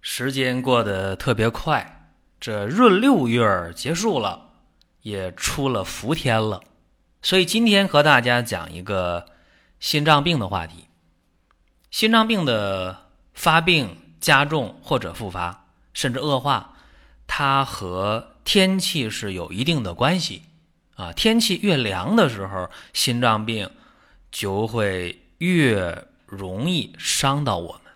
时间过得特别快，这闰六月结束了，也出了伏天了，所以今天和大家讲一个心脏病的话题。心脏病的发病加重或者复发，甚至恶化，它和天气是有一定的关系啊。天气越凉的时候，心脏病就会越容易伤到我们。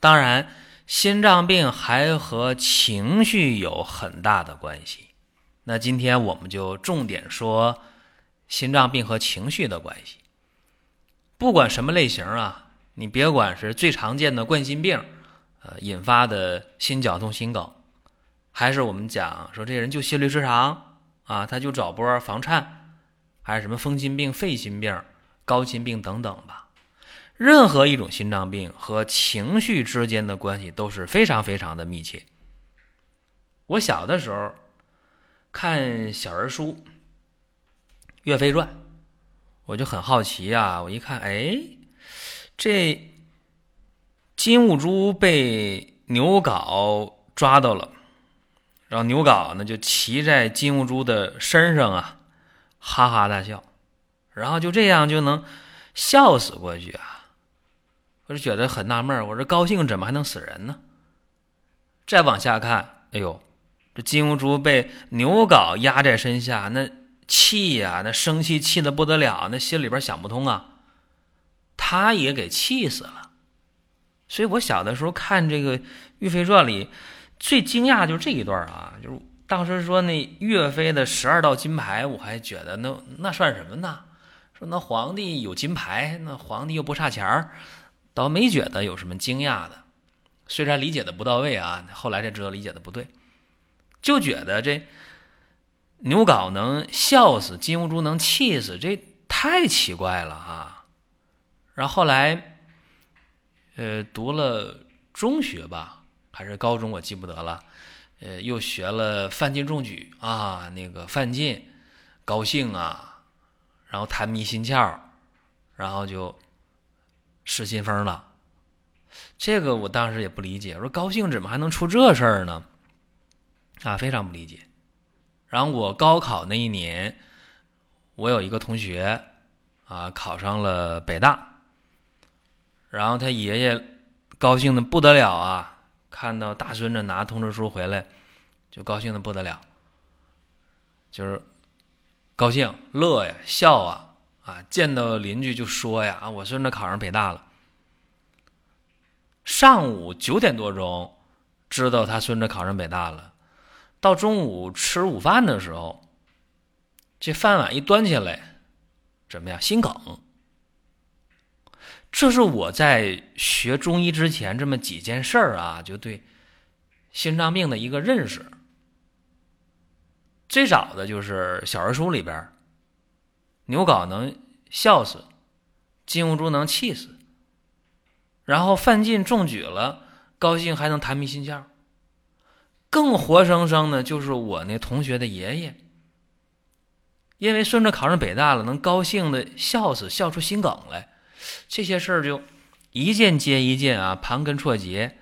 当然。心脏病还和情绪有很大的关系，那今天我们就重点说心脏病和情绪的关系。不管什么类型啊，你别管是最常见的冠心病，呃引发的心绞痛、心梗，还是我们讲说这人就心律失常啊，他就找波房颤，还是什么风心病、肺心病、高心病等等吧。任何一种心脏病和情绪之间的关系都是非常非常的密切。我小的时候看小人书《岳飞传》，我就很好奇啊！我一看，哎，这金兀术被牛皋抓到了，然后牛皋呢就骑在金兀术的身上啊，哈哈大笑，然后就这样就能笑死过去啊！我就觉得很纳闷我说高兴怎么还能死人呢？再往下看，哎呦，这金兀术被牛皋压在身下，那气呀，那生气气的不得了，那心里边想不通啊，他也给气死了。所以我小的时候看这个《岳飞传》里，最惊讶就是这一段啊，就是当时说那岳飞的十二道金牌，我还觉得那那算什么呢？说那皇帝有金牌，那皇帝又不差钱儿。倒没觉得有什么惊讶的，虽然理解的不到位啊，后来才知道理解的不对，就觉得这牛皋能笑死，金兀术能气死，这太奇怪了啊。然后后来，呃，读了中学吧，还是高中，我记不得了，呃，又学了范进中举啊，那个范进高兴啊，然后弹迷心窍，然后就。失心疯了，这个我当时也不理解。我说高兴怎么还能出这事儿呢？啊，非常不理解。然后我高考那一年，我有一个同学啊考上了北大，然后他爷爷高兴的不得了啊，看到大孙子拿通知书回来，就高兴的不得了，就是高兴乐呀笑啊。啊，见到邻居就说呀：“，我孙子考上北大了。”上午九点多钟，知道他孙子考上北大了。到中午吃午饭的时候，这饭碗一端起来，怎么样？心梗。这是我在学中医之前这么几件事儿啊，就对心脏病的一个认识。最早的就是小人书里边。牛皋能笑死，金兀术能气死，然后范进中举了，高兴还能弹迷心窍。更活生生的，就是我那同学的爷爷，因为孙子考上北大了，能高兴的笑死，笑出心梗来。这些事儿就一件接一件啊，盘根错节，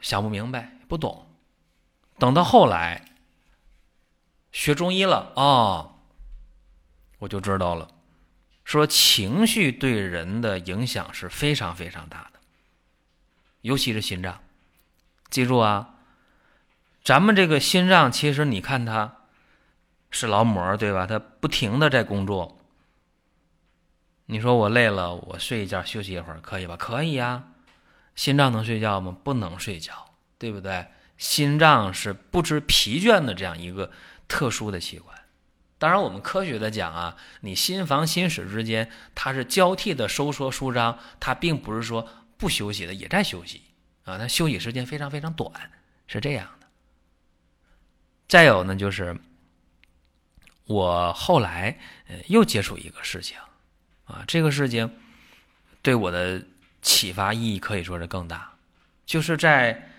想不明白，不懂。等到后来学中医了，哦。我就知道了，说情绪对人的影响是非常非常大的，尤其是心脏。记住啊，咱们这个心脏其实你看它是劳模，对吧？它不停的在工作。你说我累了，我睡一觉休息一会儿可以吧？可以呀。心脏能睡觉吗？不能睡觉，对不对？心脏是不知疲倦的这样一个特殊的器官。当然，我们科学的讲啊，你心房心室之间它是交替的收缩舒张，它并不是说不休息的，也在休息啊，它休息时间非常非常短，是这样的。再有呢，就是我后来呃又接触一个事情啊，这个事情对我的启发意义可以说是更大，就是在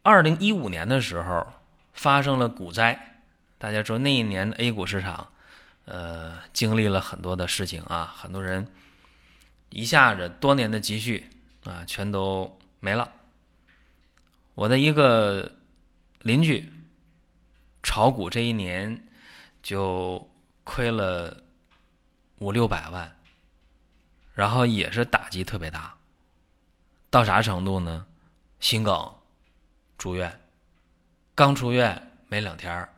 二零一五年的时候发生了股灾。大家说那一年 A 股市场，呃，经历了很多的事情啊，很多人一下子多年的积蓄啊，全都没了。我的一个邻居炒股这一年就亏了五六百万，然后也是打击特别大，到啥程度呢？心梗住院，刚出院没两天儿。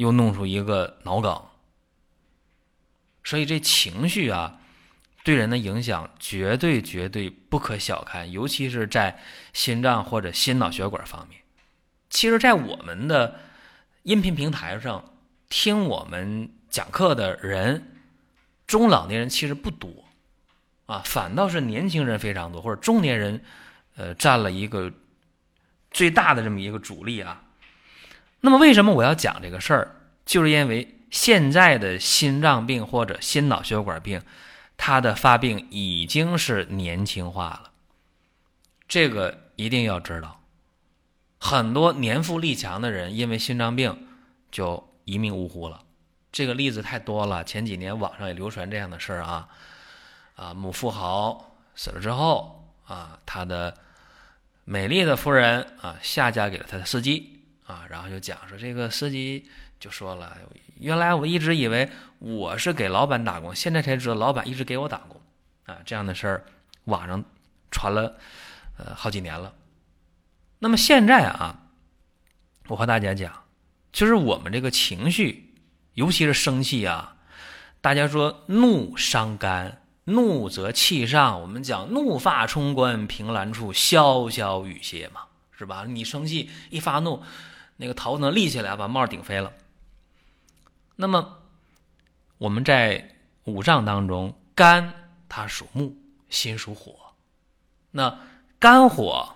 又弄出一个脑梗，所以这情绪啊，对人的影响绝对绝对不可小看，尤其是在心脏或者心脑血管方面。其实，在我们的音频平台上听我们讲课的人，中老年人其实不多啊，反倒是年轻人非常多，或者中年人，呃，占了一个最大的这么一个主力啊。那么，为什么我要讲这个事儿？就是因为现在的心脏病或者心脑血管病，它的发病已经是年轻化了。这个一定要知道。很多年富力强的人因为心脏病就一命呜呼了。这个例子太多了。前几年网上也流传这样的事儿啊，啊，某富豪死了之后啊，他的美丽的夫人啊下嫁给了他的司机。啊，然后就讲说这个司机就说了，原来我一直以为我是给老板打工，现在才知道老板一直给我打工，啊，这样的事儿网上传了呃好几年了。那么现在啊，我和大家讲，就是我们这个情绪，尤其是生气啊，大家说怒伤肝，怒则气上，我们讲怒发冲冠，凭栏处，潇潇雨歇嘛，是吧？你生气一发怒。那个头呢立起来，把帽顶飞了。那么我们在五脏当中，肝它属木，心属火。那肝火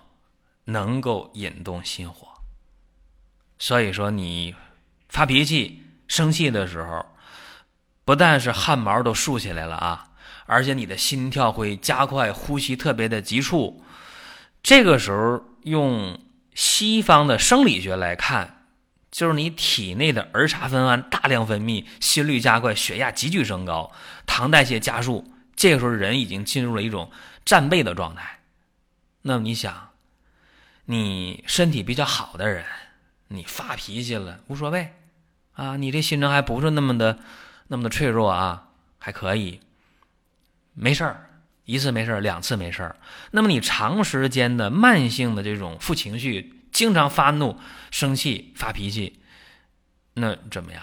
能够引动心火，所以说你发脾气、生气的时候，不但是汗毛都竖起来了啊，而且你的心跳会加快，呼吸特别的急促。这个时候用。西方的生理学来看，就是你体内的儿茶酚胺大量分泌，心率加快，血压急剧升高，糖代谢加速。这个时候人已经进入了一种战备的状态。那么你想，你身体比较好的人，你发脾气了无所谓啊，你这心脏还不是那么的那么的脆弱啊，还可以，没事儿。一次没事两次没事那么你长时间的慢性的这种负情绪，经常发怒、生气、发脾气，那怎么样？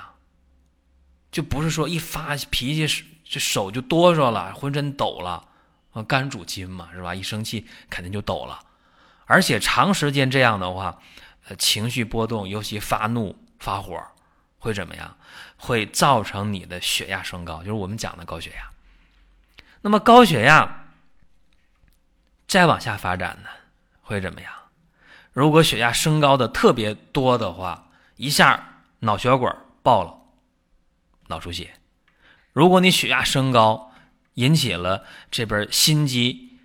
就不是说一发脾气这手就哆嗦了，浑身抖了，肝主筋嘛，是吧？一生气肯定就抖了，而且长时间这样的话，呃，情绪波动，尤其发怒、发火，会怎么样？会造成你的血压升高，就是我们讲的高血压。那么高血压再往下发展呢，会怎么样？如果血压升高的特别多的话，一下脑血管爆了，脑出血；如果你血压升高，引起了这边心肌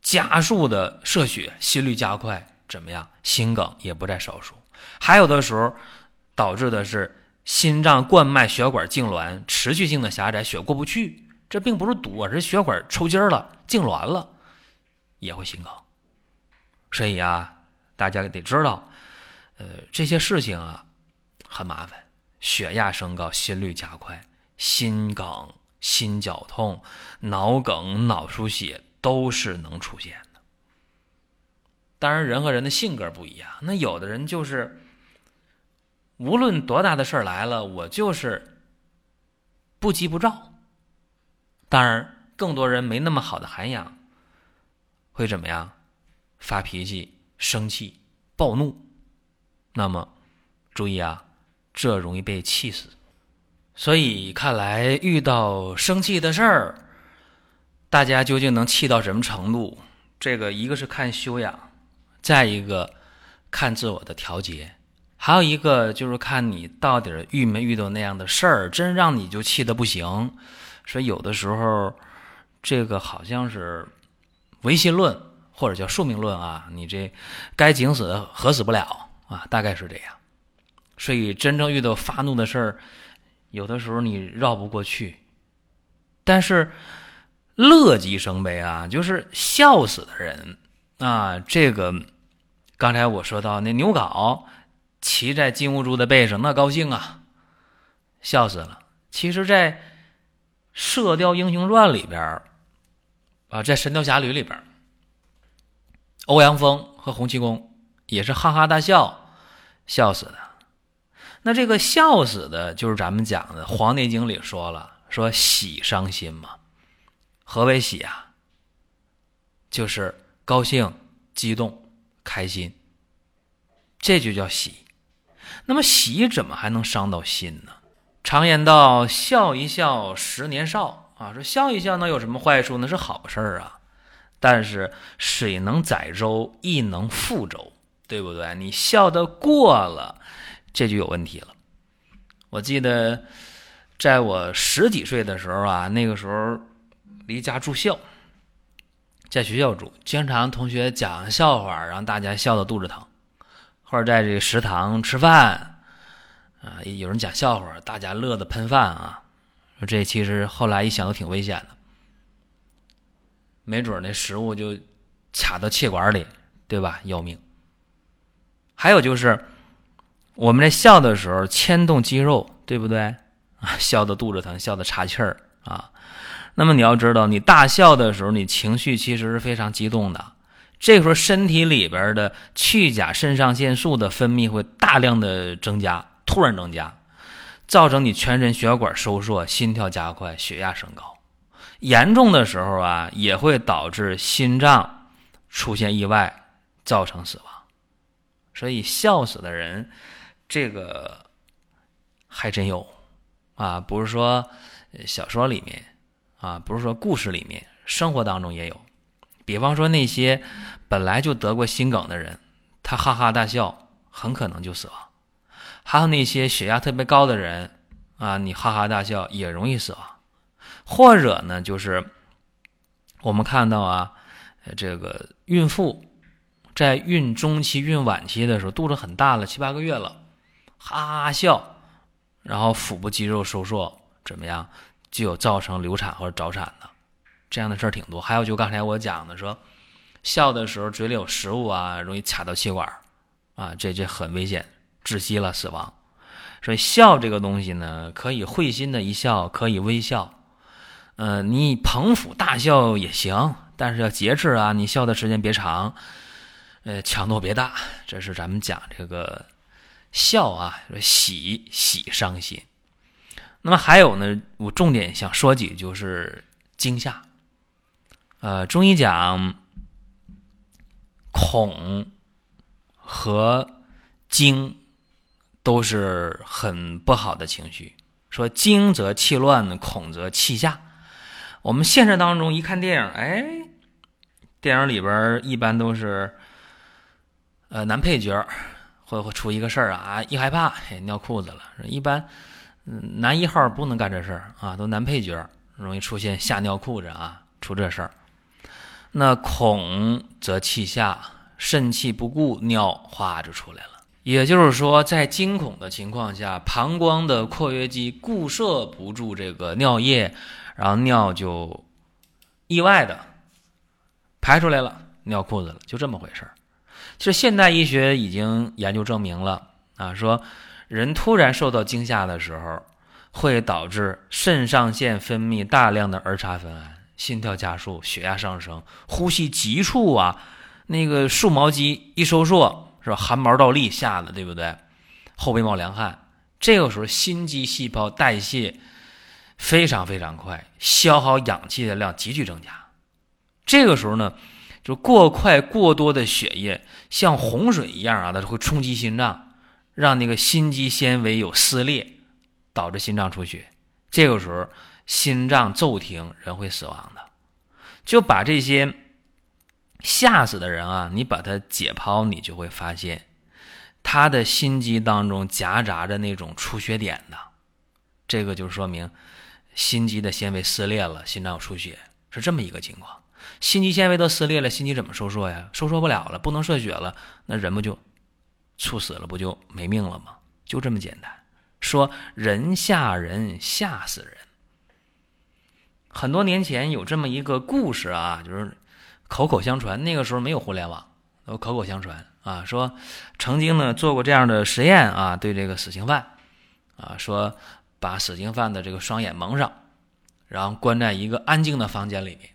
加速的射血，心率加快，怎么样？心梗也不在少数。还有的时候导致的是心脏冠脉血管痉挛，持续性的狭窄，血过不去。这并不是堵，而是血管抽筋了、痉挛了，也会心梗。所以啊，大家得知道，呃，这些事情啊很麻烦。血压升高、心率加快、心梗、心绞痛、脑梗、脑出血都是能出现的。当然，人和人的性格不一样，那有的人就是无论多大的事儿来了，我就是不急不躁。当然，更多人没那么好的涵养，会怎么样？发脾气、生气、暴怒。那么，注意啊，这容易被气死。所以看来遇到生气的事儿，大家究竟能气到什么程度？这个一个是看修养，再一个看自我的调节，还有一个就是看你到底遇没遇到那样的事儿，真让你就气得不行。所以有的时候，这个好像是唯心论或者叫宿命论啊，你这该井死的何死不了啊，大概是这样。所以真正遇到发怒的事儿。有的时候你绕不过去，但是乐极生悲啊，就是笑死的人啊。这个刚才我说到那牛皋骑在金兀术的背上，那高兴啊，笑死了。其实，在《射雕英雄传》里边啊，在《神雕侠侣》里边欧阳锋和洪七公也是哈哈大笑，笑死的。那这个笑死的，就是咱们讲的《黄帝内经》里说了，说喜伤心嘛。何为喜啊？就是高兴、激动、开心，这就叫喜。那么喜怎么还能伤到心呢？常言道：“笑一笑，十年少。”啊，说笑一笑能有什么坏处？那是好事儿啊。但是水能载舟，亦能覆舟，对不对？你笑得过了。这就有问题了。我记得在我十几岁的时候啊，那个时候离家住校，在学校住，经常同学讲笑话，让大家笑得肚子疼；或者在这个食堂吃饭，啊，有人讲笑话，大家乐得喷饭啊。说这其实后来一想都挺危险的，没准那食物就卡到气管里，对吧？要命。还有就是。我们在笑的时候牵动肌肉，对不对啊？笑的肚子疼，笑的岔气儿啊。那么你要知道，你大笑的时候，你情绪其实是非常激动的。这时候身体里边的去甲肾上腺素的分泌会大量的增加，突然增加，造成你全身血管收缩，心跳加快，血压升高。严重的时候啊，也会导致心脏出现意外，造成死亡。所以笑死的人。这个还真有啊，不是说小说里面啊，不是说故事里面，生活当中也有。比方说那些本来就得过心梗的人，他哈哈大笑，很可能就死亡；还有那些血压特别高的人啊，你哈哈大笑也容易死亡。或者呢，就是我们看到啊，这个孕妇在孕中期、孕晚期的时候，肚子很大了，七八个月了。哈哈笑，然后腹部肌肉收缩，怎么样？就有造成流产或者早产的这样的事儿挺多。还有就刚才我讲的，说笑的时候嘴里有食物啊，容易卡到气管啊，这这很危险，窒息了，死亡。所以笑这个东西呢，可以会心的一笑，可以微笑，嗯，你捧腹大笑也行，但是要节制啊，你笑的时间别长，呃，强度别大。这是咱们讲这个。笑啊，喜喜伤心。那么还有呢，我重点想说几句，就是惊吓。呃，中医讲恐和惊都是很不好的情绪。说惊则气乱，恐则气下。我们现实当中一看电影，哎，电影里边一般都是呃男配角。会会出一个事儿啊！一害怕，嘿，尿裤子了。一般，男一号不能干这事儿啊，都男配角容易出现吓尿裤子啊，出这事儿。那恐则气下，肾气不固，尿哗就出来了。也就是说，在惊恐的情况下，膀胱的括约肌固摄不住这个尿液，然后尿就意外的排出来了，尿裤子了，就这么回事儿。其实现代医学已经研究证明了啊，说人突然受到惊吓的时候，会导致肾上腺分泌大量的儿茶酚胺，心跳加速，血压上升，呼吸急促啊，那个竖毛肌一收缩是吧？汗毛倒立，吓得对不对？后背冒凉汗，这个时候心肌细胞代谢非常非常快，消耗氧气的量急剧增加，这个时候呢。就过快过多的血液像洪水一样啊，它会冲击心脏，让那个心肌纤维有撕裂，导致心脏出血，这个时候心脏骤停，人会死亡的。就把这些吓死的人啊，你把它解剖，你就会发现他的心肌当中夹杂着那种出血点的，这个就说明心肌的纤维撕裂了，心脏有出血，是这么一个情况。心肌纤维都撕裂了，心肌怎么收缩呀？收缩不了了，不能射血了，那人不就猝死了，不就没命了吗？就这么简单。说人吓人，吓死人。很多年前有这么一个故事啊，就是口口相传。那个时候没有互联网，都口口相传啊。说曾经呢做过这样的实验啊，对这个死刑犯啊，说把死刑犯的这个双眼蒙上，然后关在一个安静的房间里面。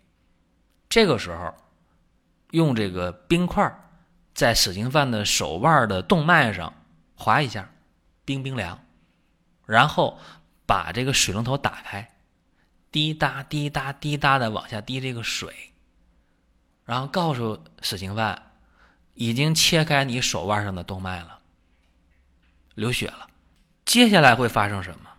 这个时候用这个冰块在死刑犯的手腕的动脉上划一下，冰冰凉。然后把这个水龙头打开，滴答滴答滴答的往下滴这个水，然后告诉死刑犯，已经切开你手腕上的动脉了，流血了。接下来会发生什么？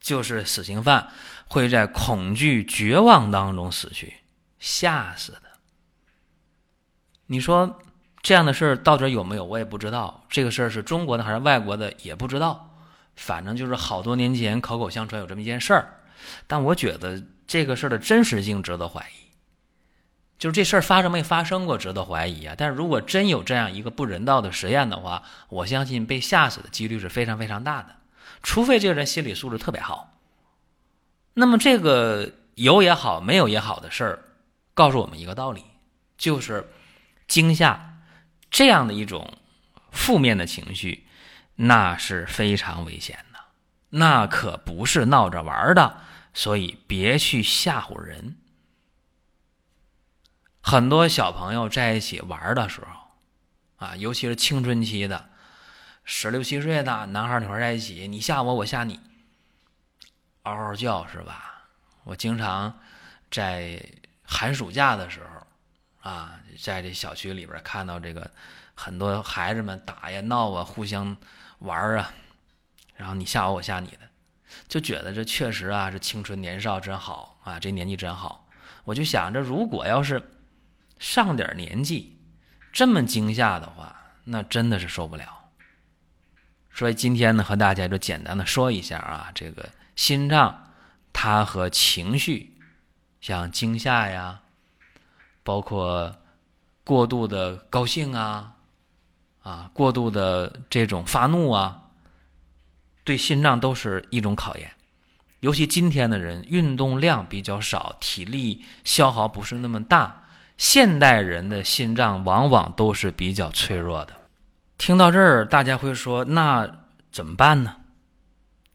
就是死刑犯会在恐惧、绝望当中死去，吓死的。你说这样的事儿到底有没有？我也不知道。这个事儿是中国的还是外国的，也不知道。反正就是好多年前口口相传有这么一件事儿，但我觉得这个事儿的真实性值得怀疑。就是这事儿发生没发生过，值得怀疑啊。但是如果真有这样一个不人道的实验的话，我相信被吓死的几率是非常非常大的，除非这个人心理素质特别好。那么这个有也好，没有也好的事儿，告诉我们一个道理，就是惊吓这样的一种负面的情绪。那是非常危险的，那可不是闹着玩的，所以别去吓唬人。很多小朋友在一起玩的时候，啊，尤其是青春期的十六七岁的男孩女孩在一起，你吓我，我吓你，嗷嗷叫是吧？我经常在寒暑假的时候，啊，在这小区里边看到这个很多孩子们打呀闹啊，互相。玩啊，然后你吓我，我吓你的，就觉得这确实啊这青春年少真好啊，这年纪真好。我就想着，如果要是上点年纪这么惊吓的话，那真的是受不了。所以今天呢，和大家就简单的说一下啊，这个心脏它和情绪，像惊吓呀，包括过度的高兴啊。啊，过度的这种发怒啊，对心脏都是一种考验。尤其今天的人运动量比较少，体力消耗不是那么大，现代人的心脏往往都是比较脆弱的。听到这儿，大家会说：“那怎么办呢？”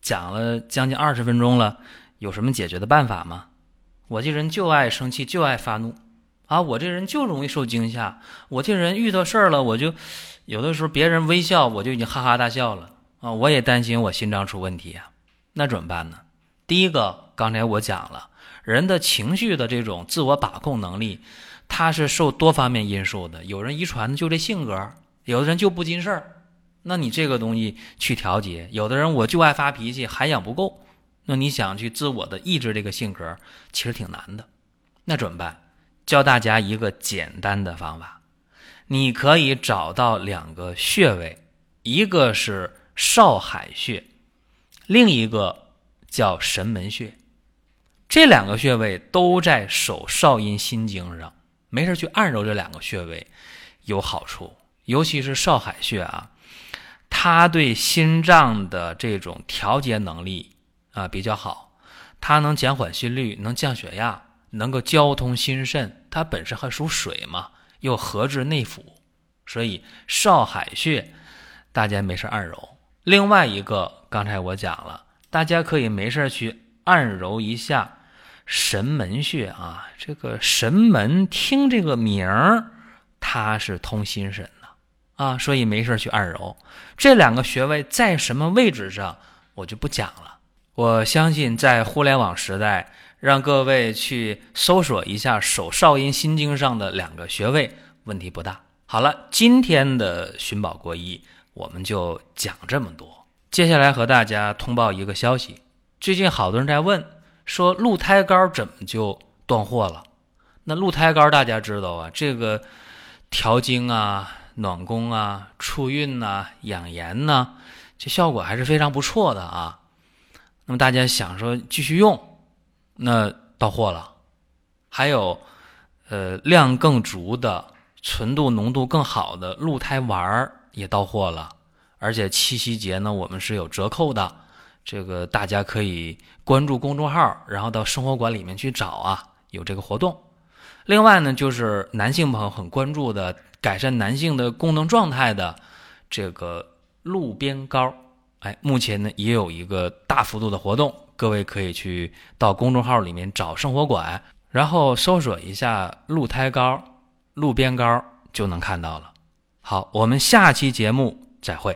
讲了将近二十分钟了，有什么解决的办法吗？我这人就爱生气，就爱发怒啊！我这人就容易受惊吓，我这人遇到事儿了，我就。有的时候别人微笑，我就已经哈哈大笑了啊！我也担心我心脏出问题呀，那怎么办呢？第一个，刚才我讲了，人的情绪的这种自我把控能力，它是受多方面因素的。有人遗传的就这性格，有的人就不经事儿，那你这个东西去调节。有的人我就爱发脾气，涵养不够，那你想去自我的抑制这个性格，其实挺难的。那怎么办？教大家一个简单的方法。你可以找到两个穴位，一个是少海穴，另一个叫神门穴。这两个穴位都在手少阴心经上，没事去按揉这两个穴位有好处。尤其是少海穴啊，它对心脏的这种调节能力啊比较好，它能减缓心率，能降血压，能够交通心肾。它本身还属水嘛。又合治内腑，所以少海穴大家没事按揉。另外一个，刚才我讲了，大家可以没事去按揉一下神门穴啊。这个神门听这个名儿，它是通心神的啊，所以没事去按揉这两个穴位在什么位置上，我就不讲了。我相信在互联网时代。让各位去搜索一下手少阴心经上的两个穴位，问题不大。好了，今天的寻宝国医我们就讲这么多。接下来和大家通报一个消息，最近好多人在问，说鹿胎膏怎么就断货了？那鹿胎膏大家知道啊，这个调经啊、暖宫啊、促孕呐、养颜呐，这效果还是非常不错的啊。那么大家想说继续用，那到货了。还有，呃，量更足的、纯度浓度更好的鹿胎丸儿也到货了，而且七夕节呢，我们是有折扣的。这个大家可以关注公众号，然后到生活馆里面去找啊，有这个活动。另外呢，就是男性朋友很关注的改善男性的功能状态的这个鹿鞭膏，哎，目前呢也有一个大幅度的活动，各位可以去到公众号里面找生活馆，然后搜索一下鹿胎膏、鹿鞭膏就能看到了。好，我们下期节目再会。